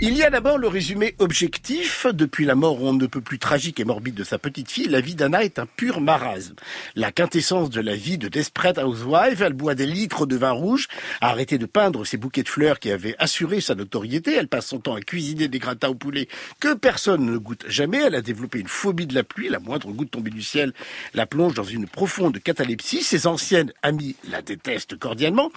Il y a d'abord le résumé objectif. Depuis la mort on ne peut plus tragique et morbide de sa petite fille, la vie d'Anna est un pur marasme. La quintessence de la vie de Desperate Housewife, elle boit des litres de vin rouge, a arrêté de peindre ses bouquets de fleurs qui avaient assuré sa notoriété, elle passe son temps à cuisiner des gratins au poulet que personne ne goûte jamais, elle a développé une phobie de la pluie, la moindre goutte tombée du ciel la plonge dans une profonde catalepsie, ses anciennes amies la détestent cordialement,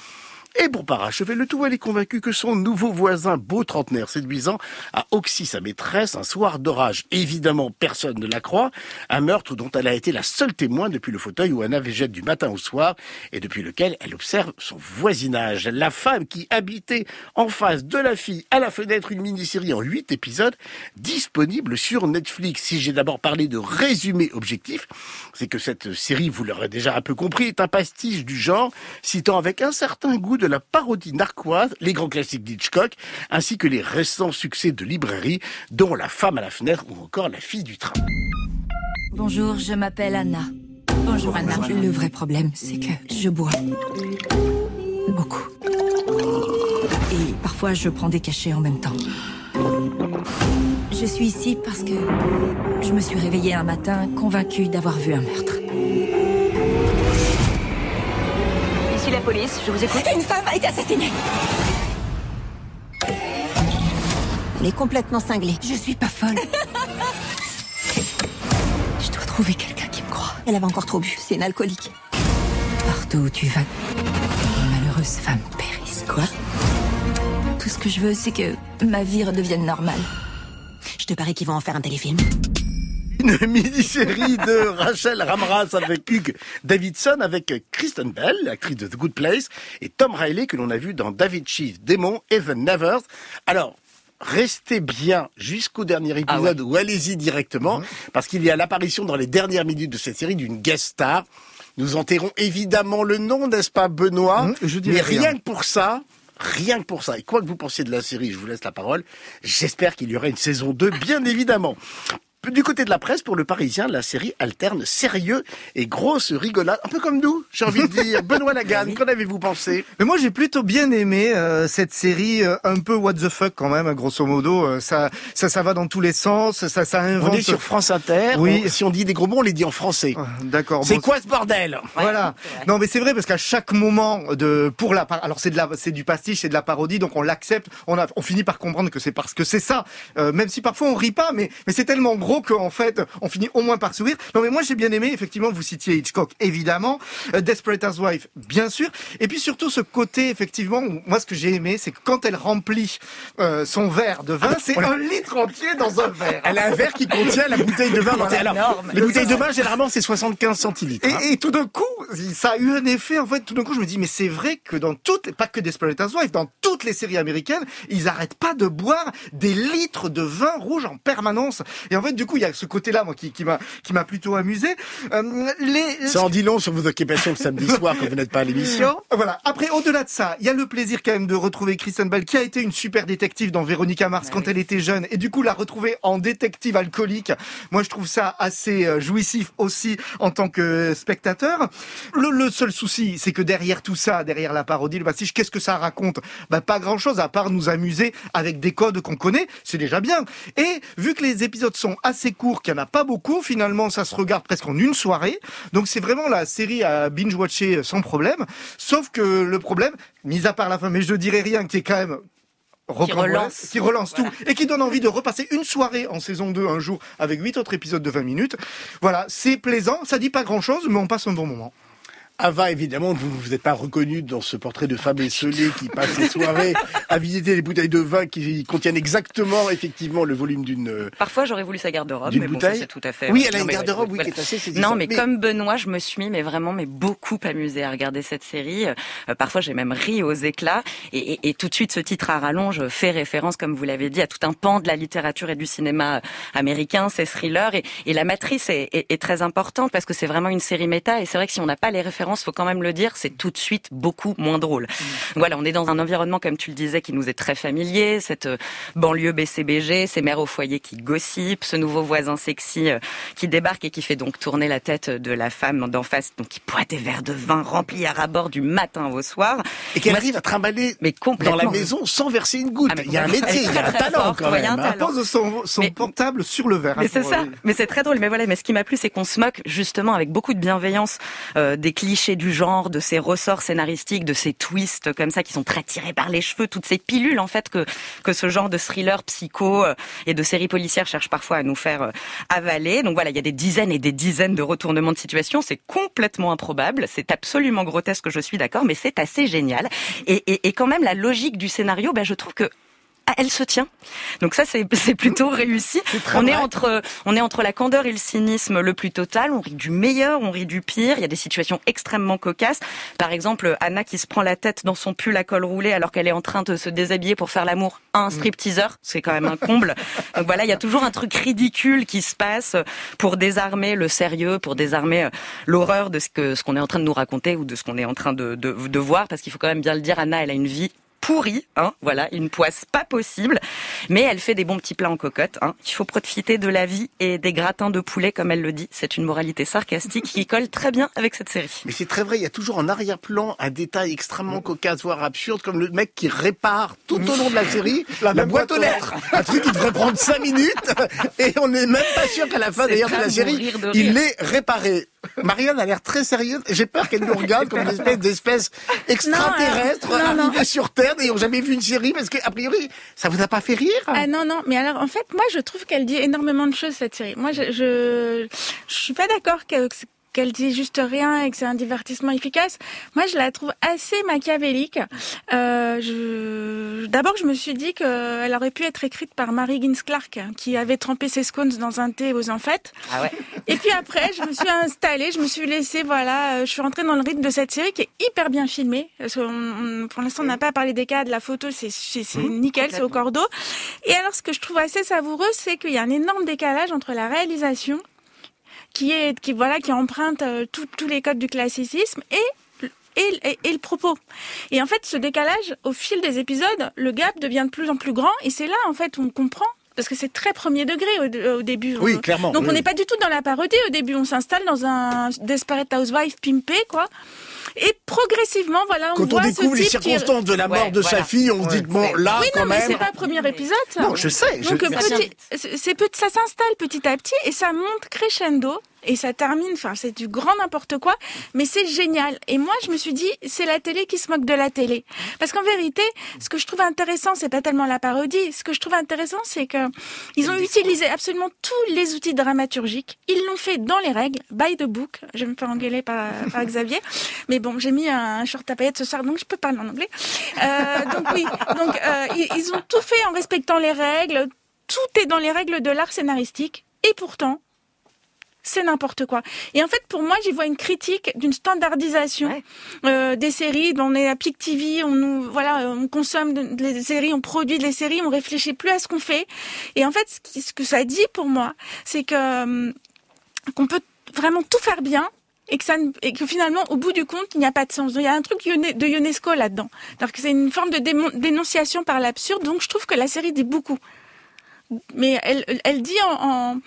et pour parachever le tout, elle est convaincue que son nouveau voisin, beau trentenaire séduisant, a oxy sa maîtresse un soir d'orage. Évidemment, personne ne la croit. Un meurtre dont elle a été la seule témoin depuis le fauteuil où Anna végète du matin au soir et depuis lequel elle observe son voisinage. La femme qui habitait en face de la fille à la fenêtre, une mini-série en huit épisodes, disponible sur Netflix. Si j'ai d'abord parlé de résumé objectif, c'est que cette série, vous l'aurez déjà un peu compris, est un pastiche du genre, citant avec un certain goût de la parodie narquoise, les grands classiques d'Hitchcock, ainsi que les récents succès de librairie, dont La femme à la fenêtre ou encore La fille du train. Bonjour, je m'appelle Anna. Bonjour Anna. Le vrai problème, c'est que je bois. Beaucoup. Et parfois, je prends des cachets en même temps. Je suis ici parce que je me suis réveillée un matin convaincue d'avoir vu un meurtre. Police, je vous écoute. Une femme a été assassinée Elle est complètement cinglée. Je suis pas folle. Je dois trouver quelqu'un qui me croit. Elle avait encore trop bu. C'est une alcoolique. Partout où tu vas, une malheureuse femme périsse. Quoi? Tout ce que je veux, c'est que ma vie redevienne normale. Je te parie qu'ils vont en faire un téléfilm. Une mini-série de Rachel Ramras avec Hugh Davidson, avec Kristen Bell, l'actrice de The Good Place, et Tom Riley, que l'on a vu dans David Chief, Démon, Even Nevers. Alors, restez bien jusqu'au dernier épisode ou allez-y directement, parce qu'il y a l'apparition dans les dernières minutes de cette série d'une guest star. Nous enterrons évidemment le nom, n'est-ce pas, Benoît Mmh, je dirais Mais rien. rien que pour ça, rien que pour ça, et quoi que vous pensiez de la série, je vous laisse la parole, j'espère qu'il y aura une saison 2, bien évidemment. Du côté de la presse, pour le Parisien, la série alterne sérieux et grosse rigolade, un peu comme nous, j'ai envie de dire. Benoît Lagarde, qu'en avez-vous pensé? Mais moi j'ai plutôt bien aimé euh, cette série euh, un peu what the fuck quand même, grosso modo. euh, ça, ça, ça va dans tous les sens. Ça, ça invente. On est sur France Inter, Oui. on- si on dit des gros mots, on les dit en français. Ah, D'accord. C'est bon, quoi ce bordel? Voilà. Non, mais c'est vrai parce qu'à chaque moment de pour la alors c'est de la c'est du pastiche, c'est de la parodie, donc on l'accepte. On a on finit par comprendre que c'est parce que c'est ça. Euh, même si parfois on rit pas, mais mais c'est tellement gros qu'en fait on finit au moins par sourire. Non, mais moi j'ai bien aimé. Effectivement, vous citiez Hitchcock, évidemment, euh, Desperate Housewife, bien sûr, et puis surtout ce côté effectivement. où moi, ce que j'ai aimé, c'est que quand elle remplit euh, son verre de vin, c'est un litre entier dans un verre. Elle a un verre qui contient la bouteille de vin. Alors, Énorme. les bouteilles de vin, généralement, c'est 75 centilitres. hein. Et, et tout d'un coup, ça a eu un effet. En fait, tout d'un coup, je me dis, mais c'est vrai que dans toutes, pas que Desperate Housewives, dans toutes les séries américaines, ils arrêtent pas de boire des litres de vin rouge en permanence. Et en fait, du coup, il y a ce côté-là, moi, qui, qui m'a, qui m'a plutôt amusé. Euh, les, Ça en dit long sur vos occupations le samedi soir quand vous n'êtes pas à l'émission. voilà. Après, au-delà de ça, il y a le plaisir quand même de retrouver Kristen Bell, qui a été une super détective dans Véronica Mars quand elle était jeune, et du coup la retrouver en détective alcoolique. Moi, je trouve ça assez euh, jouissif aussi en tant que spectateur. Le, le seul souci, c'est que derrière tout ça, derrière la parodie, le pastiche, qu'est-ce que ça raconte? Bah, pas grand-chose à part nous amuser avec des codes qu'on connaît. C'est déjà bien. Et vu que les épisodes sont assez courts, qu'il n'y en a pas beaucoup, finalement, ça se regarde presque en une soirée. Donc c'est vraiment la série à binge-watcher sans problème. Sauf que le problème, mis à part la fin, mais je dirais rien, qui est quand même rocambolesque, relance. qui relance Voilà. tout et qui donne envie de repasser une soirée en saison 2 un jour avec huit autres épisodes de 20 minutes. Voilà, c'est plaisant, ça dit pas grand chose, mais on passe un bon moment. Ava, évidemment, vous ne vous êtes pas reconnu dans ce portrait de femme esselée qui passe ses soirées à visiter les bouteilles de vin qui contiennent exactement, effectivement, le volume d'une... euh, Parfois, j'aurais voulu sa garde-robe, mais bon, ça, bouteille c'est tout à fait. Oui, ouais. elle a une garde-robe, oui, qui est assez saisissante. Non, mais, comme Benoît, je me suis, mais vraiment, mais beaucoup amusée à regarder cette série. Euh, parfois, j'ai même ri aux éclats. Et, et- et tout de suite, ce titre à rallonge fait référence, comme vous l'avez dit, à tout un pan de la littérature et du cinéma euh, américain, ces thrillers. Et, et la matrice est, est- est très importante parce que c'est vraiment une série méta. Et c'est vrai que si on n'a pas les références différence, faut quand même le dire, c'est tout de suite beaucoup moins drôle. Voilà, on est dans un environnement, comme tu le disais, qui nous est très familier, cette euh, banlieue BCBG, ces mères au foyer qui gossipent, ce nouveau voisin sexy euh, qui débarque et qui fait donc tourner la tête de la femme d'en face, donc qui boit des verres de vin remplis à rabord du matin au soir. Et qu'elle Moi, arrive à trimballer mais dans la maison sans verser une goutte. Ah, mais il y a un métier, il y a un Elle talent forte, quand même. un hein. talent. Pose son, son Mais- portable sur le verre. Mais hein, c'est pour, ça. euh, Mais c'est très drôle. Mais voilà, mais ce qui m'a plu, c'est qu'on se moque justement avec beaucoup de bienveillance euh, des clichés du genre, de ces ressorts scénaristiques, de ces twists comme ça qui sont très tirés par les cheveux, toutes ces pilules en fait que que ce genre de thriller psycho euh, et de séries policières cherche parfois à nous faire euh, avaler. Donc voilà, il y a des dizaines et des dizaines de retournements de situation. C'est complètement improbable. C'est absolument grotesque. Je suis d'accord, mais c'est assez génial. Et, et, et quand même, la logique du scénario, ben je trouve que elle se tient. Donc ça, c'est c'est plutôt réussi. On est entre on est entre la candeur et le cynisme le plus total. On rit du meilleur, on rit du pire. Il y a des situations extrêmement cocasses. Par exemple, Anna qui se prend la tête dans son pull à col roulé alors qu'elle est en train de se déshabiller pour faire l'amour à un Mm. stripteaseur. C'est quand même un comble. Donc voilà, il y a toujours un truc ridicule qui se passe pour désarmer le sérieux, pour désarmer euh, l'horreur de ce que ce qu'on est en train de nous raconter ou de ce qu'on est en train de, de, de voir. Parce qu'il faut quand même bien le dire, Anna, elle a une vie pourrie, hein, voilà, une poisse pas possible, mais elle fait des bons petits plats en cocotte. Hein. Il faut profiter de la vie et des gratins de poulet, comme elle le dit. C'est une moralité sarcastique qui colle très bien avec cette série. Mais c'est très vrai, il y a toujours en arrière-plan un détail extrêmement cocasse, voire absurde, comme le mec qui répare tout au long de la série la, boîte aux lettres. Un truc qui devrait prendre 5 minutes, et on n'est même pas sûr qu'à la fin d'ailleurs de la série, de il l'ait réparé. Marianne a l'air très sérieuse, j'ai peur qu'elle nous regarde comme une espèce d'espèce extraterrestre Non, arrivée sur Terre n'ayant jamais vu une série, parce qu'a priori, ça vous a pas fait rire Ah non, non, mais alors en fait, moi je trouve qu'elle dit énormément de choses cette série. Moi je je, je suis pas d'accord que- qu'elle dit juste rien et que c'est un divertissement efficace. Moi je la trouve assez machiavélique. Euh, je... D'abord je me suis dit qu'elle aurait pu être écrite par Mary Gins Clark qui avait trempé ses scones dans un thé aux enfêtes. Ah ouais. Et puis après, je me suis installée, je me suis laissée, voilà, euh, je suis rentrée dans le rythme de cette série qui est hyper bien filmée. Parce on- pour l'instant, on n'a pas parlé des cas, de la photo, c'est, c'est nickel, c'est au cordeau. Et alors, ce que je trouve assez savoureux, c'est qu'il y a un énorme décalage entre la réalisation, qui est, qui, voilà, qui emprunte euh, tous les codes du classicisme et et, et- et le propos. Et en fait, ce décalage, au fil des épisodes, le gap devient de plus en plus grand. Et c'est là, en fait, où on comprend. Parce que c'est très premier degré au, au début. Oui, On- clairement. Donc oui. on n'est pas du tout dans la parodie. Au début, on s'installe dans un Desperate Housewife pimpé, quoi. Et progressivement, voilà, on Quand on voit découvre ce les type qui... circonstances de la mort Ouais, de voilà. sa fille, on se dit, bon, là, Oui, quand non, mais même... c'est pas le premier épisode, ça. Non, je sais. je- Donc petit- ça s'installe petit à petit et ça monte crescendo et ça termine. Enfin, c'est du grand n'importe quoi, mais c'est génial. Et moi, je me suis dit, c'est la télé qui se moque de la télé, parce qu'en vérité, ce que je trouve intéressant, c'est pas tellement la parodie. Ce que je trouve intéressant, c'est que ils ont utilisé absolument tous les outils dramaturgiques. Ils l'ont fait dans les règles, by the book. Je vais me faire engueuler par, Xavier, mais bon, j'ai mis un short à paillettes ce soir, donc je peux parler en anglais. Euh, donc oui, donc euh, ils ont tout fait en respectant les règles. Tout est dans les règles de l'art scénaristique, et pourtant, c'est n'importe quoi. Et en fait, pour moi, j'y vois une critique d'une standardisation Ouais. euh, des séries. On est à Pic TV, on nous, voilà, on consomme de- des séries, on produit des séries, on réfléchit plus à ce qu'on fait. Et en fait, ce, qui- ce que ça dit pour moi, c'est que hum, qu'on peut vraiment tout faire bien. Et que, ça, ne- et que finalement, au bout du compte, il n'y a pas de sens. Il y a un truc de UNESCO là-dedans. Alors que c'est une forme de dénonciation par l'absurde. Donc, je trouve que la série dit beaucoup mais elle, elle dit en, en-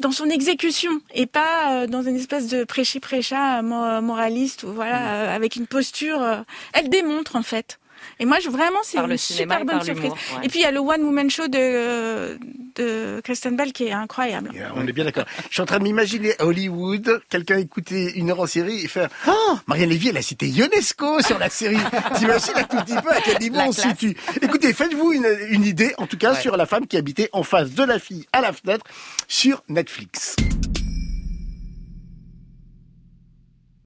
dans son exécution et pas euh, dans une espèce de prêchi prêcha moraliste ou voilà Mm. euh, avec une posture. euh, elle démontre en fait. Et moi, je, vraiment, c'est une cinéma super et bonne surprise. ouais. Et puis il y a le One Woman Show de de Kristen Bell qui est incroyable. Yeah, On est bien d'accord. Je suis en train de m'imaginer à Hollywood, quelqu'un écouter une heure en série et faire Oh, Marianne Lévy, elle a cité UNESCO sur la série. T'imagines un tout petit peu à quel niveau La on se situe. Écoutez, faites-vous une, une idée, en tout cas, Ouais. sur la femme qui habitait en face de la fille à la fenêtre sur Netflix.